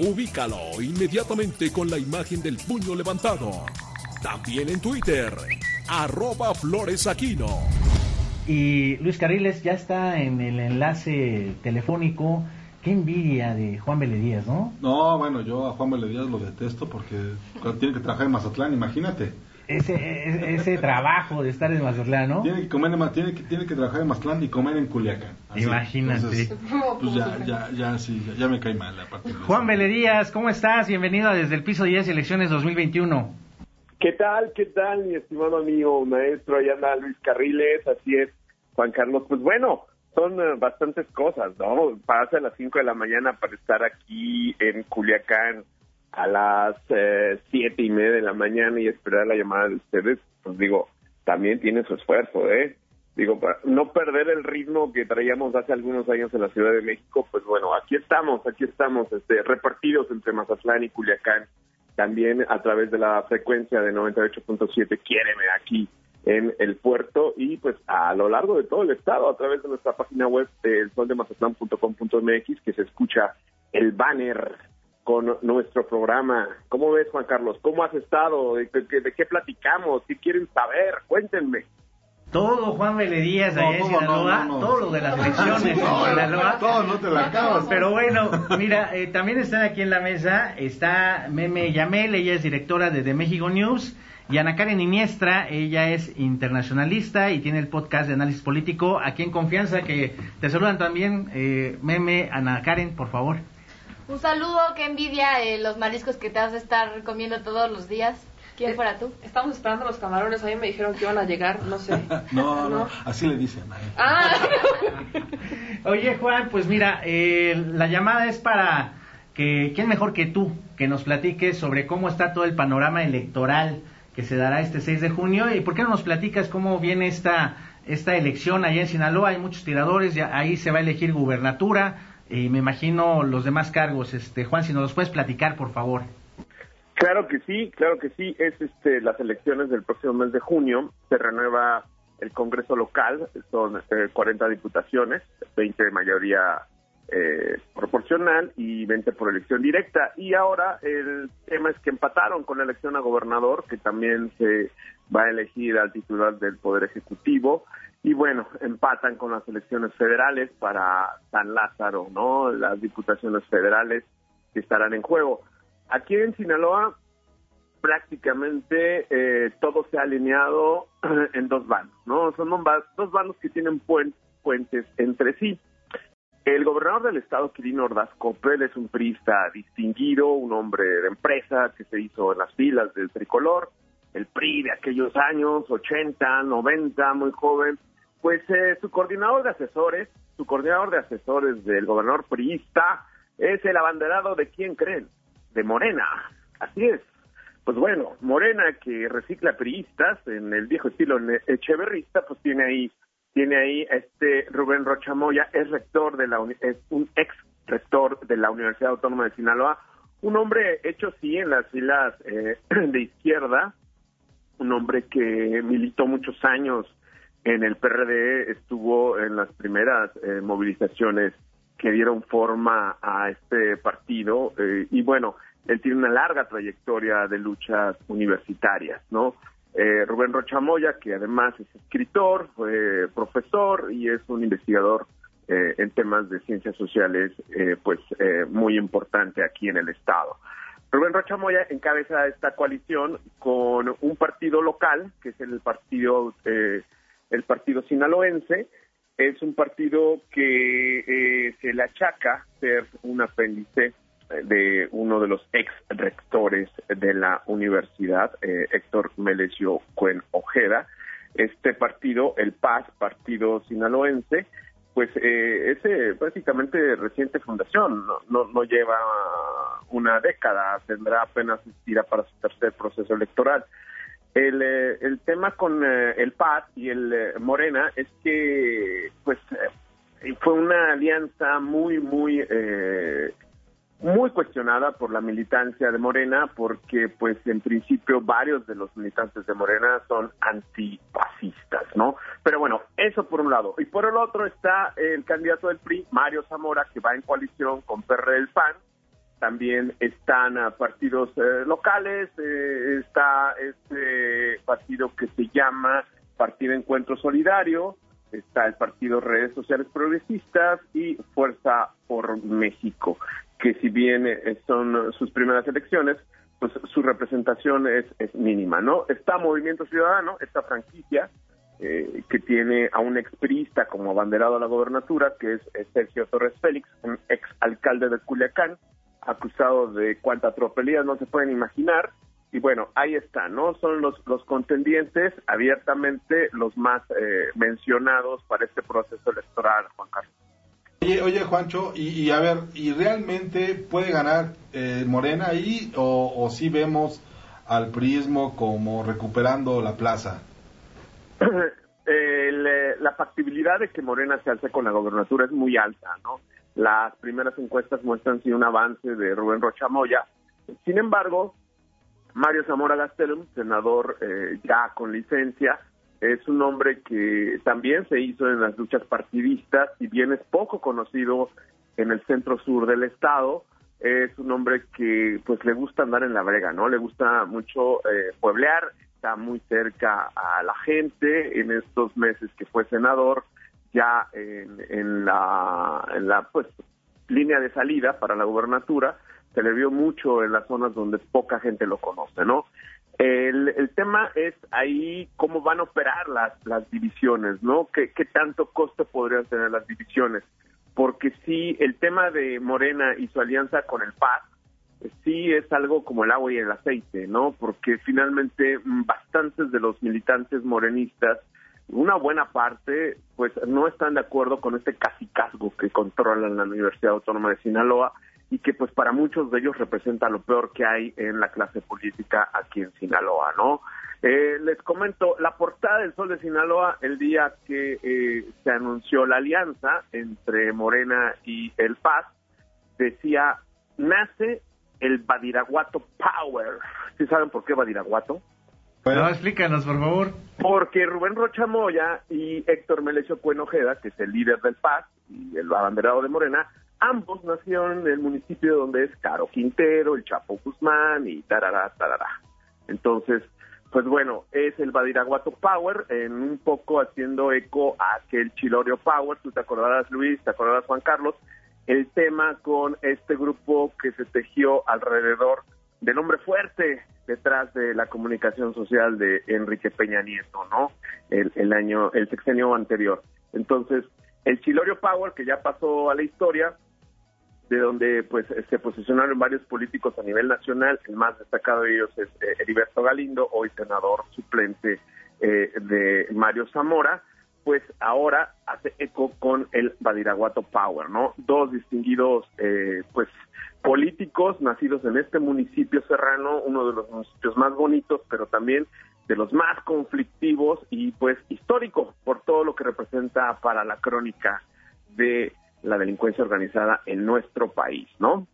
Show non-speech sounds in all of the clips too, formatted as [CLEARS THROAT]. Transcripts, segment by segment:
Ubícalo inmediatamente con la imagen del puño levantado. También en Twitter, arroba floresaquino. Y Luis Carriles ya está en el enlace telefónico. Qué envidia de Juan Díaz, ¿no? No, bueno, yo a Juan Díaz lo detesto porque tiene que trabajar en Mazatlán, imagínate. Ese, ese, trabajo de estar en Mazatlán, ¿no? Tiene que, comer en, tiene, que, tiene que trabajar en Mazatlán y comer en Culiacán. Imagínate. [LAUGHS] pues ya, ya, ya, sí, ya, me cae mal. Juan Díaz, ¿cómo estás? Bienvenido desde el piso 10 Elecciones 2021. ¿Qué tal? ¿Qué tal, mi estimado amigo maestro? Allá anda Luis Carriles, así es, Juan Carlos. Pues bueno, son eh, bastantes cosas, ¿no? Pasa a las 5 de la mañana para estar aquí en Culiacán a las eh, siete y media de la mañana y esperar la llamada de ustedes, pues digo, también tiene su esfuerzo, ¿eh? Digo, para no perder el ritmo que traíamos hace algunos años en la Ciudad de México, pues bueno, aquí estamos, aquí estamos, este, repartidos entre Mazatlán y Culiacán también a través de la frecuencia de 98.7 Quiéreme aquí en el puerto y pues a lo largo de todo el estado a través de nuestra página web el soldemazatlán.com.mx que se escucha el banner con nuestro programa. ¿Cómo ves, Juan Carlos? ¿Cómo has estado? ¿De, qué platicamos? ¿Qué quieren saber? Cuéntenme. Todo Juan Díaz allá en Sinaloa, todo lo de las elecciones en Sinaloa. Todo no te la acabas. Pero bueno, mira, eh, también están aquí en la mesa, está Meme Yamel, ella es directora de The México News, y Ana Karen Iniestra, ella es internacionalista y tiene el podcast de análisis político, aquí en Confianza, que te saludan también, eh, Meme, Ana Karen, por favor. Un saludo, qué envidia eh, los mariscos que te vas a estar comiendo todos los días. ¿Quién fuera tú? Estamos esperando los camarones, a mí me dijeron que iban a llegar, no sé. [LAUGHS] no, no, así le dicen. Ah. [LAUGHS] Oye, Juan, pues mira, eh, la llamada es para que, ¿quién mejor que tú que nos platiques sobre cómo está todo el panorama electoral que se dará este 6 de junio? ¿Y por qué no nos platicas cómo viene esta, esta elección allá en Sinaloa? Hay muchos tiradores, ya ahí se va a elegir gubernatura y me imagino los demás cargos. Este, Juan, si nos los puedes platicar, por favor. Claro que sí, claro que sí. Es este, las elecciones del próximo mes de junio. Se renueva el Congreso local, son 40 eh, diputaciones, 20 de mayoría eh, proporcional y 20 por elección directa. Y ahora el tema es que empataron con la elección a gobernador, que también se va a elegir al titular del Poder Ejecutivo. Y bueno, empatan con las elecciones federales para San Lázaro, ¿no? Las diputaciones federales que estarán en juego. Aquí en Sinaloa prácticamente eh, todo se ha alineado [CLEARS THROAT] en dos bandos, ¿no? Son dos bandos que tienen puentes entre sí. El gobernador del estado, Quirino Ordaz Copel, es un priista distinguido, un hombre de empresa que se hizo en las filas del tricolor, el PRI de aquellos años, 80, 90, muy joven. Pues eh, su coordinador de asesores, su coordinador de asesores del gobernador priista, es el abanderado de quién creen, de Morena. Así es. Pues bueno, Morena que recicla priistas en el viejo estilo echeverrista, pues tiene ahí tiene ahí este Rubén Rochamoya, es rector de la es un ex rector de la Universidad Autónoma de Sinaloa, un hombre hecho sí en las filas eh, [CLEARS THROAT] de izquierda, un hombre que militó muchos años en el PRD, estuvo en las primeras eh, movilizaciones que dieron forma a este partido eh, y bueno, él tiene una larga trayectoria de luchas universitarias, ¿no? Eh, Rubén Rochamoya, que además es escritor, fue profesor y es un investigador eh, en temas de ciencias sociales, pues muy importante aquí en el Estado. Rubén Rochamoya encabeza esta coalición con un partido local, que es el partido, el partido sinaloense, es un partido que eh, se le achaca ser un apéndice de uno de los ex rectores de la universidad, eh, Héctor Melesio Cuen Ojeda. Este partido, el PAS, Partido Sinaloense, pues eh, es prácticamente reciente fundación, no, no, lleva una década, tendrá apenas tira para su tercer proceso electoral. El, eh, el tema con eh, el PAS y el eh, Morena es que pues fue una alianza muy, muy eh, muy cuestionada por la militancia de Morena porque pues en principio varios de los militantes de Morena son antifascistas, ¿no? Pero bueno, eso por un lado. Y por el otro está el candidato del PRI, Mario Zamora, que va en coalición con PRD del PAN. También están a partidos eh, locales, eh, está este partido que se llama Partido Encuentro Solidario, está el partido Redes Sociales Progresistas y Fuerza por México que si bien eh, son sus primeras elecciones, pues su representación es, es mínima, ¿no? Está Movimiento Ciudadano, esta franquicia eh, que tiene a un expriista como abanderado a la gobernatura, que es, es Sergio Torres Félix, un ex alcalde de Culiacán, acusado de cuánta tropelía no se pueden imaginar. Y bueno, ahí está, ¿no? Son los, los contendientes abiertamente los más eh, mencionados para este proceso electoral, Juan Carlos. Oye, oye Juancho, y, y a ver, ¿y realmente puede ganar eh, Morena ahí o, o si vemos al prismo como recuperando la plaza? [CLEARS THROAT] Eh, la factibilidad de que Morena se alce con la gobernatura es muy alta, ¿no? Las primeras encuestas muestran sí un avance de Rubén Rochamoya. Sin embargo, Mario Zamora Gastelum, senador eh, ya con licencia, es un hombre que también se hizo en las luchas partidistas, y bien es poco conocido en el centro sur del estado, es un hombre que pues le gusta andar en la brega, ¿no? Le gusta mucho eh, pueblear, está muy cerca a la gente en estos meses que fue senador, ya en, en la, en la pues línea de salida para la gubernatura, se le vio mucho en las zonas donde poca gente lo conoce, ¿no? El, el tema es ahí cómo van a operar las, las divisiones, ¿no? ¿Qué, ¿Qué tanto costo podrían tener las divisiones? Porque sí, el tema de Morena y su alianza con el PAS, sí es algo como el agua y el aceite, ¿no? Porque finalmente mm, bastantes de los militantes morenistas, una buena parte, pues no están de acuerdo con este casicazgo que controlan la Universidad Autónoma de Sinaloa y que pues para muchos de ellos representa lo peor que hay en la clase política aquí en Sinaloa, ¿no? Eh, les comento, la portada del Sol de Sinaloa el día que eh, se anunció la alianza entre Morena y el Paz, decía, nace el Badiraguato Power. ¿Sí saben por qué Badiraguato? No, explícanos, por favor. Porque Rubén Rocha Moya y Héctor Melesio Cuenojeda, que es el líder del Paz y el abanderado de Morena, ambos nacieron en el municipio donde es Caro Quintero, el Chapo Guzmán y tarará, tarará. Entonces, pues bueno, es el Badiraguato Power, en un poco haciendo eco a aquel Chilorio Power, tú te acordarás Luis, te acordarás Juan Carlos, el tema con este grupo que se tejió alrededor del hombre fuerte detrás de la comunicación social de Enrique Peña Nieto, ¿no? El, año, el sexenio anterior. Entonces, el Chilorio Power, que ya pasó a la historia, de donde pues se posicionaron varios políticos a nivel nacional, el más destacado de ellos es eh, Heriberto Galindo, hoy senador suplente eh, de Mario Zamora, pues ahora hace eco con el Badiraguato Power, ¿no? Dos distinguidos eh, pues políticos nacidos en este municipio serrano, uno de los municipios más bonitos, pero también de los más conflictivos y pues histórico por todo lo que representa para la crónica de la delincuencia organizada en nuestro país, ¿no?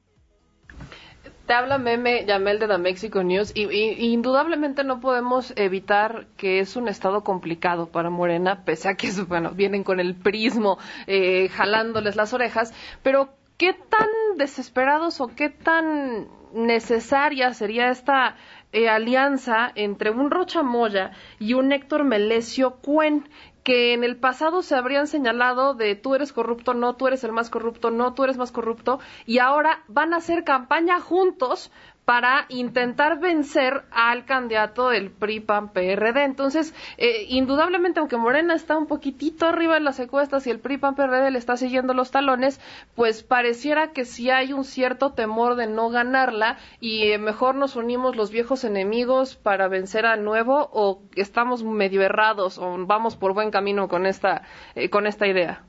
Te habla Meme Yamel de The Mexico News y, y, indudablemente no podemos evitar que es un estado complicado para Morena, pese a que bueno, vienen con el prismo eh, jalándoles las orejas, pero ¿qué tan desesperados o qué tan necesaria sería esta eh, alianza entre un Rocha Moya y un Héctor Melesio Cuen, que en el pasado se habrían señalado de tú eres corrupto, no, tú eres el más corrupto, no, tú eres más corrupto, y ahora van a hacer campaña juntos para intentar vencer al candidato del PRI-PAN-PRD. Entonces, eh, indudablemente, aunque Morena está un poquitito arriba en las encuestas y el PRI-PAN-PRD le está siguiendo los talones, pues pareciera que sí hay un cierto temor de no ganarla y eh, mejor nos unimos los viejos enemigos para vencer al nuevo o estamos medio errados o vamos por buen camino con esta, eh, con esta idea.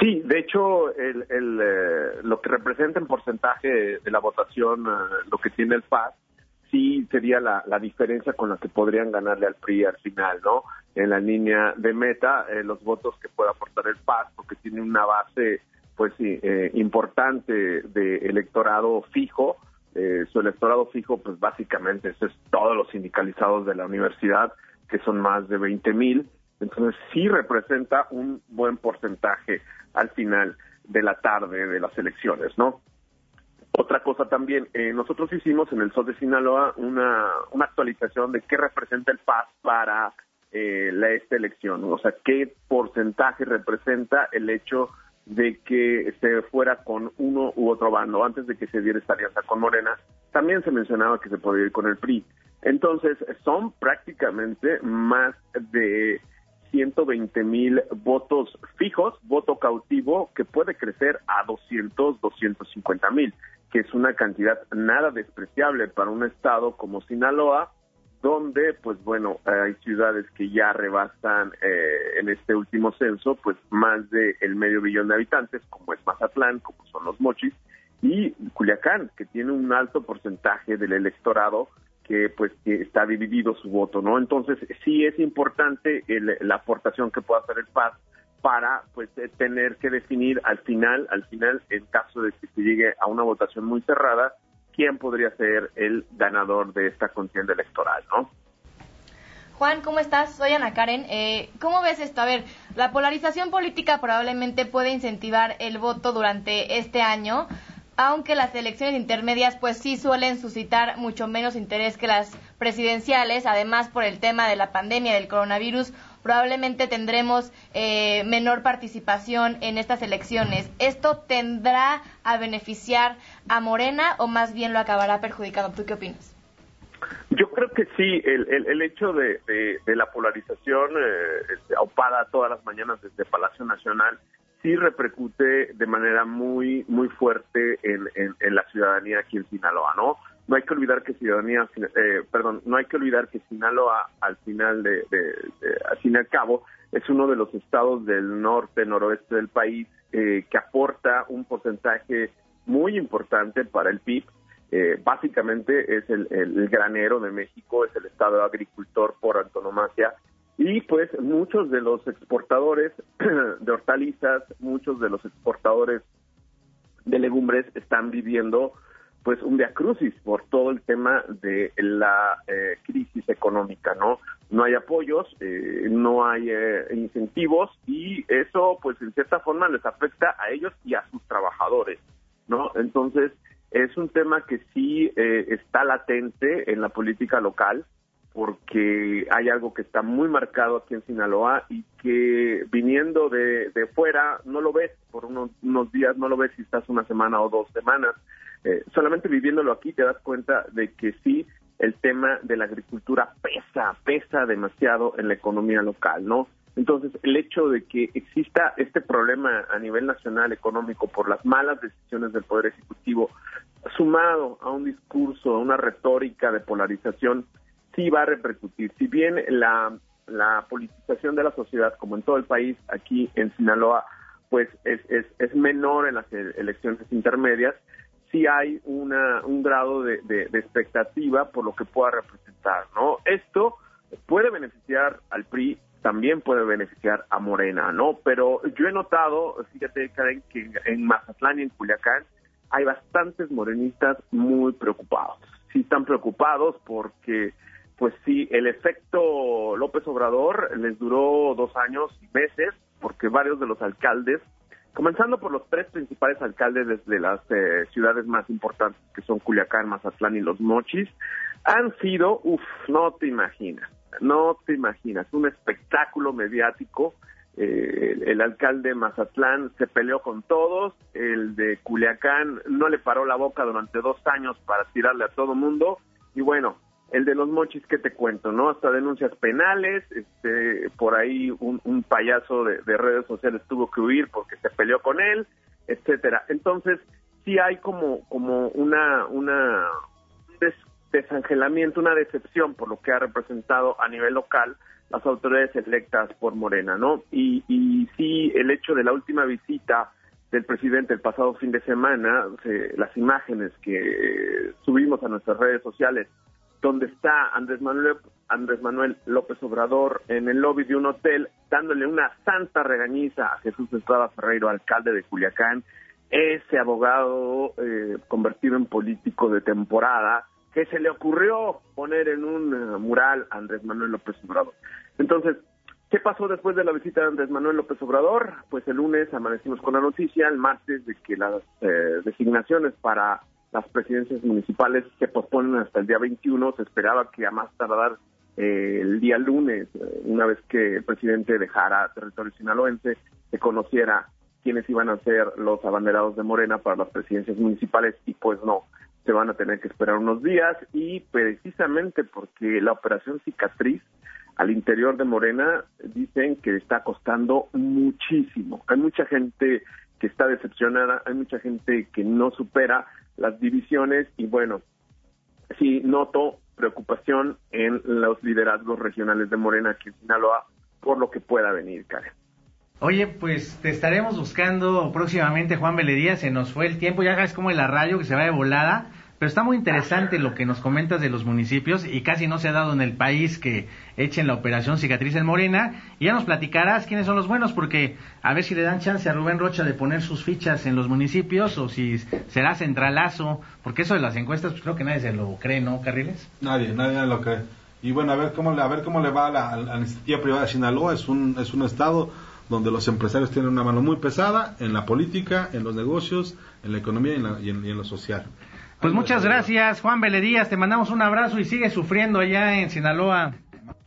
Sí, de hecho, el, el, eh, lo que representa en porcentaje de la votación, eh, lo que tiene el PAS, sí sería la, diferencia con la que podrían ganarle al PRI al final, ¿no? En la línea de meta, eh, los votos que pueda aportar el PAS, porque tiene una base, pues, eh, importante de electorado fijo. Su electorado fijo, pues, básicamente, es todos los sindicalizados de la universidad, que son más de 20 mil. Entonces, sí representa un buen porcentaje al final de la tarde de las elecciones, ¿no? Otra cosa también, eh, nosotros hicimos en el Sol de Sinaloa una, una actualización de qué representa el PAS para eh, la, esta elección, o sea, qué porcentaje representa el hecho de que se fuera con uno u otro bando antes de que se diera esta alianza con Morena. También se mencionaba que se podía ir con el PRI. Entonces, son prácticamente más de 120 mil votos fijos, voto cautivo, que puede crecer a 200, 250 mil, que es una cantidad nada despreciable para un estado como Sinaloa, donde, pues bueno, hay ciudades que ya rebasan eh, en este último censo, pues más de el medio billón de habitantes, como es Mazatlán, como son los Mochis, y Culiacán, que tiene un alto porcentaje del electorado que pues que está dividido su voto, ¿no? Entonces sí es importante el, la aportación que pueda hacer el PAS para pues eh, tener que definir al final, al final, en caso de que se llegue a una votación muy cerrada, quién podría ser el ganador de esta contienda electoral, ¿no? Juan, ¿cómo estás? Soy Ana Karen. Eh, ¿Cómo ves esto? A ver, la polarización política probablemente puede incentivar el voto durante este año, aunque las elecciones intermedias pues sí suelen suscitar mucho menos interés que las presidenciales, además por el tema de la pandemia del coronavirus, probablemente tendremos eh, menor participación en estas elecciones. ¿Esto tendrá a beneficiar a Morena o más bien lo acabará perjudicando? ¿Tú qué opinas? Yo creo que sí, el, el, el hecho de, de, la polarización eh, este, todas las mañanas desde Palacio Nacional sí repercute de manera muy muy fuerte en, en, la ciudadanía aquí en Sinaloa, ¿no? No hay que olvidar que ciudadanía, eh, perdón, no hay que olvidar que Sinaloa al final de, de, de, al fin y al cabo es uno de los estados del norte noroeste del país eh, que aporta un porcentaje muy importante para el PIB. Eh, básicamente es el, el, el granero de México, es el estado agricultor por antonomasia y pues muchos de los exportadores [CLEARS THROAT] de hortalizas, muchos de los exportadores de legumbres están viviendo pues un viacrucis por todo el tema de la eh, crisis económica, ¿no? No hay apoyos, eh, no hay eh, incentivos y eso pues en cierta forma les afecta a ellos y a sus trabajadores, ¿no? Entonces es un tema que sí eh, está latente en la política local, porque hay algo que está muy marcado aquí en Sinaloa y que viniendo de, de fuera no lo ves por unos, unos, días, no lo ves si estás una semana o dos semanas. Eh, solamente viviéndolo aquí te das cuenta de que sí, el tema de la agricultura pesa, pesa demasiado en la economía local, ¿no? Entonces, el hecho de que exista este problema a nivel nacional económico por las malas decisiones del Poder Ejecutivo, sumado a un discurso, a una retórica de polarización, sí va a repercutir. Si bien la, la politización de la sociedad, como en todo el país, aquí en Sinaloa, pues es, es, es menor en las elecciones intermedias, sí hay una, un grado de, de, de, expectativa por lo que pueda representar, ¿no? Esto puede beneficiar al PRI, también puede beneficiar a Morena, ¿no? Pero yo he notado, fíjate, Karen, que en Mazatlán y en Culiacán hay bastantes morenistas muy preocupados. Sí están preocupados porque pues sí, el efecto López Obrador les duró dos años y meses, porque varios de los alcaldes, comenzando por los tres principales alcaldes de las eh, ciudades más importantes, que son Culiacán, Mazatlán y Los Mochis, han sido, uff, no te imaginas, no te imaginas, un espectáculo mediático. Eh, el, alcalde Mazatlán se peleó con todos, el de Culiacán no le paró la boca durante dos años para tirarle a todo mundo, y bueno, el de los mochis que te cuento, ¿no? Hasta denuncias penales, este, por ahí un, payaso de, de, redes sociales tuvo que huir porque se peleó con él, etcétera. Entonces, sí hay como, como una, una, des, desangelamiento, una decepción por lo que ha representado a nivel local las autoridades electas por Morena, ¿no? Y, y sí, el hecho de la última visita del presidente el pasado fin de semana, las imágenes que subimos a nuestras redes sociales, donde está Andrés Manuel, Andrés Manuel López Obrador en el lobby de un hotel dándole una santa regañiza a Jesús Estrada Ferreiro, alcalde de Culiacán, ese abogado eh, convertido en político de temporada, que se le ocurrió poner en un eh, mural a Andrés Manuel López Obrador. Entonces, ¿qué pasó después de la visita de Andrés Manuel López Obrador? Pues el lunes amanecimos con la noticia, el martes, de que las eh, designaciones para las presidencias municipales se posponen hasta el día 21. Se esperaba que a más tardar eh, el día lunes, una vez que el presidente dejara territorio sinaloense, se conociera quiénes iban a ser los abanderados de Morena para las presidencias municipales y pues no, se van a tener que esperar unos días y precisamente porque la operación cicatriz al interior de Morena dicen que está costando muchísimo. Hay mucha gente que está decepcionada, hay mucha gente que no supera las divisiones y bueno, sí noto preocupación en los liderazgos regionales de Morena aquí en Sinaloa por lo que pueda venir, Karen. Oye, pues te estaremos buscando próximamente, Juan Beledía. Se nos fue el tiempo, ya es como el arrayo que se va de volada. Pero está muy interesante lo que nos comentas de los municipios y casi no se ha dado en el país que echen la operación cicatriz en Morena. Y ya nos platicarás quiénes son los buenos, porque a ver si le dan chance a Rubén Rocha de poner sus fichas en los municipios o si será centralazo, porque eso de las encuestas, pues creo que nadie se lo cree, ¿no, Carriles? Nadie, nadie lo cree. Y bueno, a ver cómo, a ver cómo le va a la, a la iniciativa privada de Sinaloa. Es un, es un estado donde los empresarios tienen una mano muy pesada en la política, en los negocios, en la economía y en, lo social. Pues muchas gracias, Juan Beledías. Te mandamos un abrazo y sigue sufriendo allá en Sinaloa.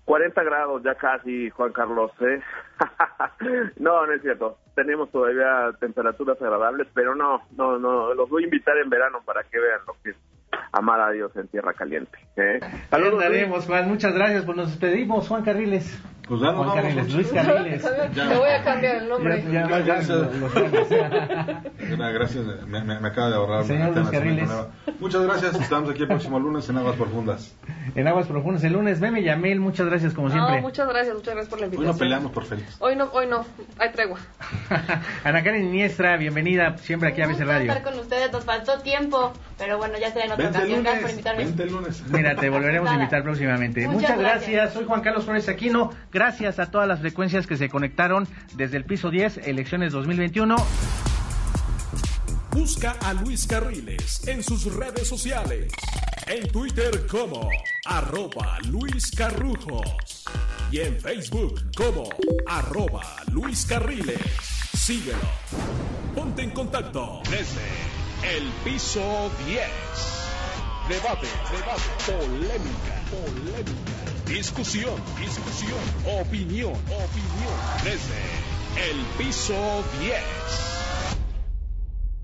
40 grados ya casi, Juan Carlos. ¿eh? [LAUGHS] no, no es cierto. Tenemos todavía temperaturas agradables, pero no, no, no. Los voy a invitar en verano para que vean lo que es amar a Dios en tierra caliente. ¿eh? Saludos, Juan. Muchas gracias. Pues nos despedimos, Juan Carriles. Pues ya Juan Carriles, Luis Carriles. [LAUGHS] Te voy a cambiar el nombre. Ya, ya, gracias. Me, me, acaba de ahorrar. Señor Luis Carriles. Muchas gracias. Estamos aquí el próximo lunes en Aguas Profundas. En Aguas Profundas el lunes. Meme Yamel, muchas gracias como siempre. No, muchas gracias, muchas gracias por la invitación. Hoy no peleamos por feliz. Hoy no, hoy no. Hay tregua. [LAUGHS] Ana Karen Iniestra, bienvenida siempre aquí a veces Radio. estar con ustedes, nos faltó tiempo, pero bueno, ya será en otra ocasión. Gracias por invitarme. Vente el lunes. Mira, te volveremos a invitar próximamente. Muchas, gracias. Soy Juan Carlos Flores Aquino. Gracias a todas las frecuencias que se conectaron desde el piso 10, elecciones 2021. Busca a Luis Carriles en sus redes sociales. En Twitter como arroba Luis Carrujos. Y en Facebook como arroba Luis Carriles. Síguelo. Ponte en contacto desde el piso 10. Debate, debate, polémica, polémica. Discusión, discusión, opinión, opinión. Desde el piso 10